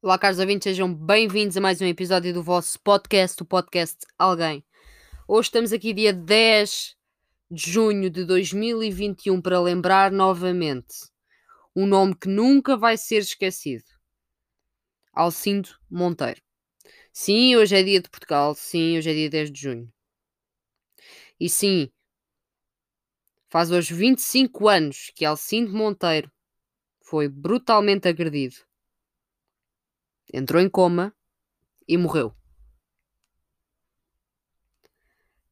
Olá, caros ouvintes, sejam bem-vindos a mais um episódio do vosso podcast, o podcast Alguém. Hoje estamos aqui dia 10 de junho de 2021 para lembrar novamente um nome que nunca vai ser esquecido. Alcindo Monteiro. Sim, hoje é dia de Portugal. Sim, hoje é dia 10 de junho. E sim, faz hoje 25 anos que Alcindo Monteiro foi brutalmente agredido entrou em coma e morreu.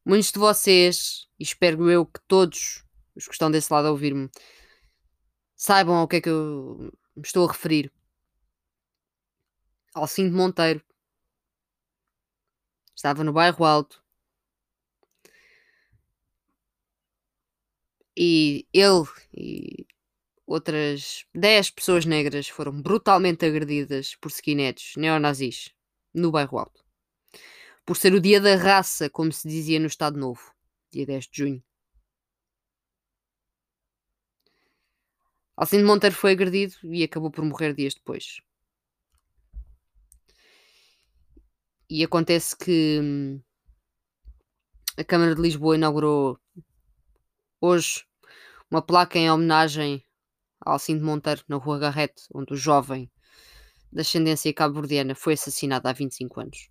Muitos de vocês, e espero eu que todos os que estão desse lado a ouvir-me, saibam ao que é que eu me estou a referir. Alcindo Monteiro estava no bairro Alto e ele e outras 10 pessoas negras foram brutalmente agredidas por skinheads neonazis no bairro Alto. Por ser o dia da raça, como se dizia no Estado Novo, dia 10 de junho. Alcindo Monteiro foi agredido e acabou por morrer dias depois. E acontece que a Câmara de Lisboa inaugurou hoje uma placa em homenagem Alcindo Monteiro, na Rua Garrete, onde o jovem de ascendência cabo-verdiana foi assassinado há 25 anos.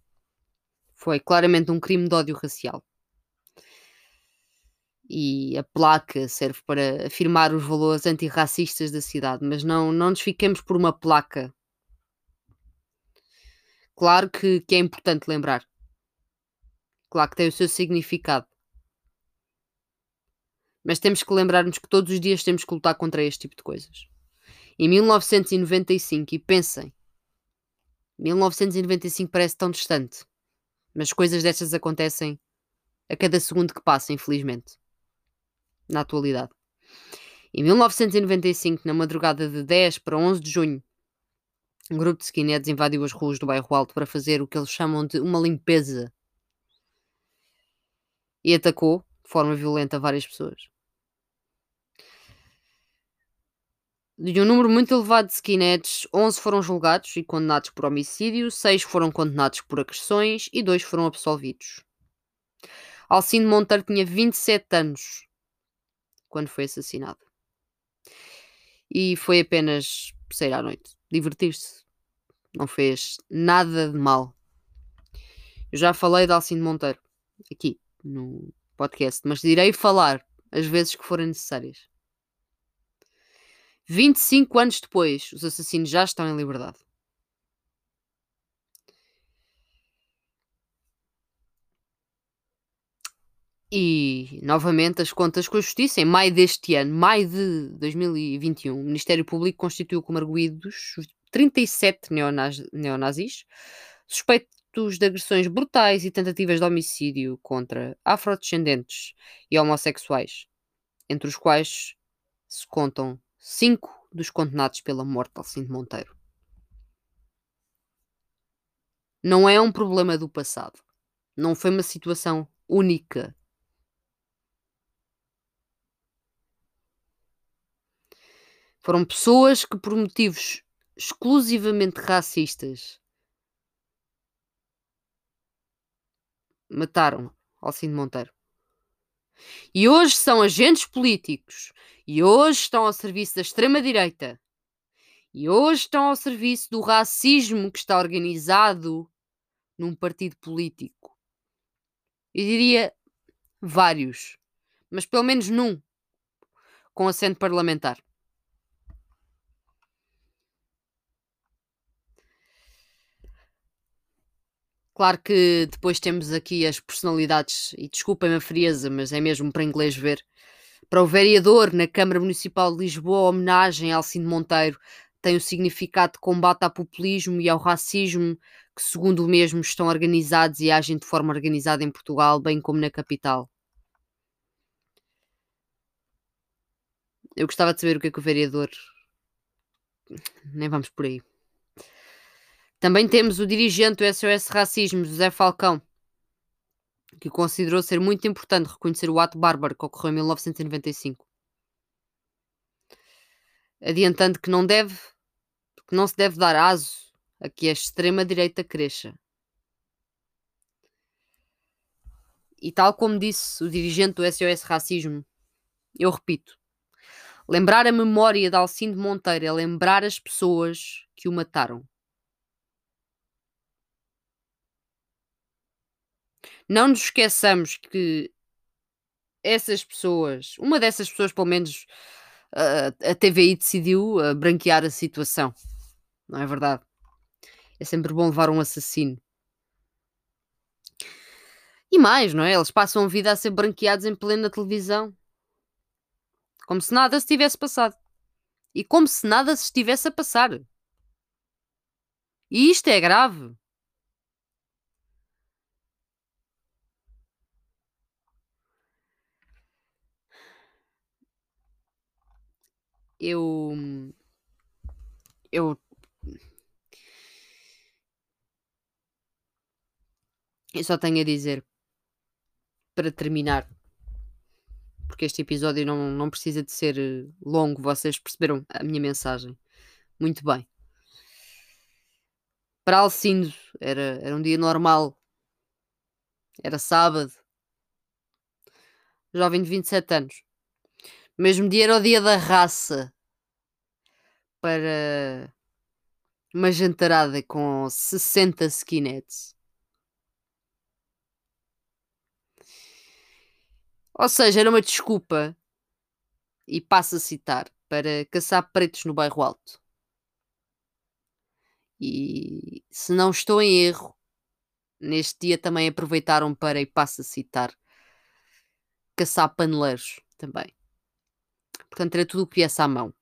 Foi claramente um crime de ódio racial. E a placa serve para afirmar os valores antirracistas da cidade, mas não, não nos fiquemos por uma placa. Claro que, que é importante lembrar. Claro que tem o seu significado. Mas temos que lembrar-nos que todos os dias temos que lutar contra este tipo de coisas. Em 1995, e pensem, 1995 parece tão distante, mas coisas destas acontecem a cada segundo que passa, infelizmente, na atualidade. Em 1995, na madrugada de 10 para 11 de junho, um grupo de skinheads invadiu as ruas do bairro Alto para fazer o que eles chamam de uma limpeza e atacou de forma violenta várias pessoas. De um número muito elevado de skinheads, 11 foram julgados e condenados por homicídio, 6 foram condenados por agressões e 2 foram absolvidos. Alcindo Monteiro tinha 27 anos quando foi assassinado. E foi apenas sair à noite, divertir-se. Não fez nada de mal. Eu já falei de Alcindo Monteiro aqui no podcast, mas irei falar as vezes que forem necessárias. 25 anos depois, os assassinos já estão em liberdade. E, novamente, as contas com a Justiça. Em maio deste ano, maio de 2021, o Ministério Público constituiu como arguídos 37 neonaz neonazis suspeitos de agressões brutais e tentativas de homicídio contra afrodescendentes e homossexuais, entre os quais se contam cinco dos condenados pela morte de Alcindo Monteiro. Não é um problema do passado. Não foi uma situação única. Foram pessoas que, por motivos exclusivamente racistas, mataram Alcindo Monteiro. E hoje são agentes políticos. E hoje estão ao serviço da extrema-direita. E hoje estão ao serviço do racismo que está organizado num partido político. Eu diria vários, mas pelo menos num, com assento parlamentar. Claro que depois temos aqui as personalidades, e desculpem a frieza, mas é mesmo para inglês ver. Para o vereador na Câmara Municipal de Lisboa, a homenagem a Alcino Monteiro tem o significado de combate ao populismo e ao racismo, que, segundo o mesmo, estão organizados e agem de forma organizada em Portugal, bem como na capital. Eu gostava de saber o que é que o vereador. Nem vamos por aí. Também temos o dirigente do SOS Racismo, José Falcão, que considerou ser muito importante reconhecer o ato bárbaro que ocorreu em 1995. Adiantando que não deve, que não se deve dar aso a que a extrema-direita cresça. E tal como disse o dirigente do SOS Racismo, eu repito: lembrar a memória de Alcindo Monteiro é lembrar as pessoas que o mataram. Não nos esqueçamos que essas pessoas, uma dessas pessoas, pelo menos, a, a TVI decidiu uh, branquear a situação. Não é verdade? É sempre bom levar um assassino. E mais, não é? Eles passam a vida a ser branqueados em plena televisão. Como se nada se tivesse passado. E como se nada se estivesse a passar. E isto é grave. Eu. Eu. Eu só tenho a dizer para terminar, porque este episódio não, não precisa de ser eh, longo, vocês perceberam a minha mensagem. Muito bem. Para Alcindo era, era um dia normal, era sábado, jovem de 27 anos. Mesmo dia era o dia da raça para uma jantarada com 60 skinheads. Ou seja, era uma desculpa, e passo a citar, para caçar pretos no bairro alto. E se não estou em erro, neste dia também aproveitaram para, e passo a citar, caçar paneleiros também. Portanto, era tudo o que viesse à mão.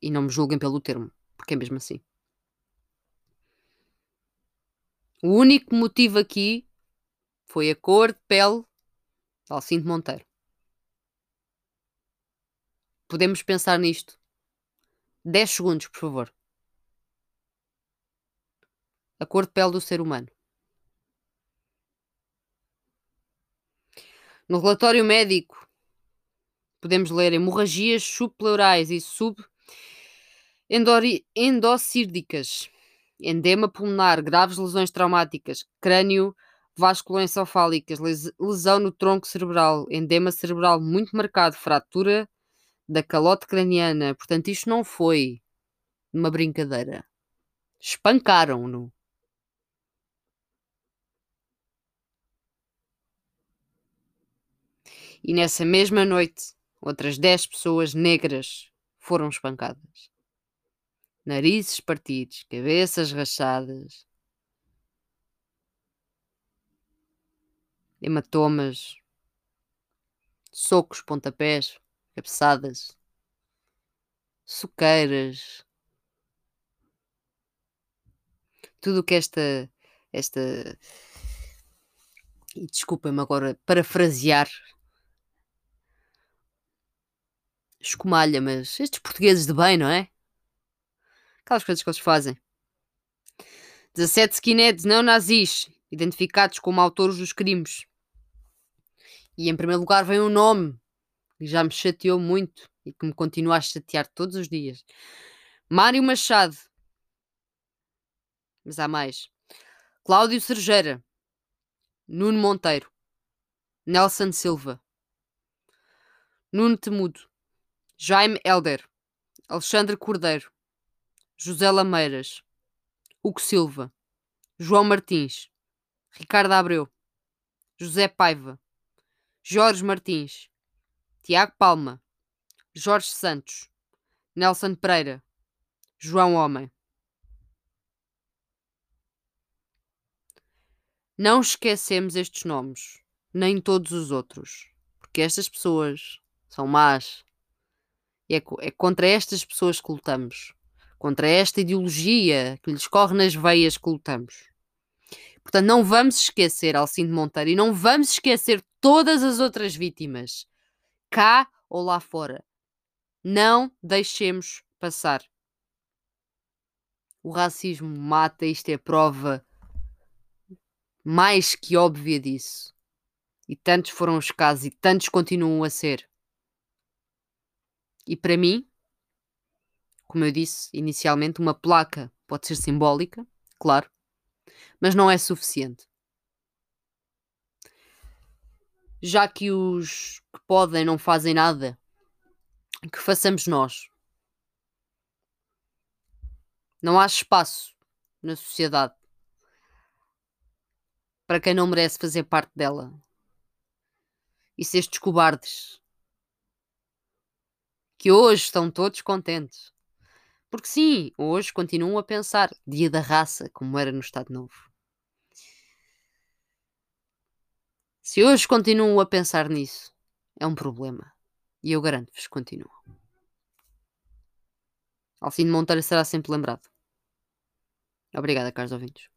E não me julguem pelo termo, porque é mesmo assim. O único motivo aqui foi a cor de pele de Alcindo Monteiro. Podemos pensar nisto. 10 segundos, por favor. A cor de pele do ser humano. No relatório médico podemos ler hemorragias subpleurais e subendocírdicas, endema pulmonar, graves lesões traumáticas, crânio vasculoencefálicas, lesão no tronco cerebral, endema cerebral muito marcado, fratura da calote craniana. Portanto, isto não foi uma brincadeira. Espancaram-no. E nessa mesma noite, Outras 10 pessoas negras foram espancadas. Narizes partidos, cabeças rachadas, hematomas, socos, pontapés, cabeçadas, suqueiras, tudo o que esta, esta, e desculpem-me agora parafrasear escumalha, mas estes portugueses de bem, não é? Aquelas coisas que eles fazem. 17 skinheads não nazis, identificados como autores dos crimes. E em primeiro lugar vem um nome que já me chateou muito e que me continua a chatear todos os dias. Mário Machado. Mas há mais. Cláudio Sergeira. Nuno Monteiro. Nelson Silva. Nuno Temudo. Jaime Helder, Alexandre Cordeiro, José Lameiras, Hugo Silva, João Martins, Ricardo Abreu, José Paiva, Jorge Martins, Tiago Palma, Jorge Santos, Nelson Pereira, João Homem. Não esquecemos estes nomes, nem todos os outros, porque estas pessoas são más, é, é contra estas pessoas que lutamos. Contra esta ideologia que lhes corre nas veias que lutamos. Portanto, não vamos esquecer Alcindo Monteiro e não vamos esquecer todas as outras vítimas, cá ou lá fora. Não deixemos passar. O racismo mata, isto é prova mais que óbvia disso. E tantos foram os casos e tantos continuam a ser. E para mim, como eu disse inicialmente, uma placa pode ser simbólica, claro, mas não é suficiente. Já que os que podem não fazem nada, que façamos nós. Não há espaço na sociedade para quem não merece fazer parte dela. E se estes cobardes que hoje estão todos contentes. Porque sim, hoje continuam a pensar dia da raça, como era no Estado Novo. Se hoje continuam a pensar nisso, é um problema. E eu garanto-vos que continuam. Alcino Monteiro será sempre lembrado. Obrigada, caros ouvintes.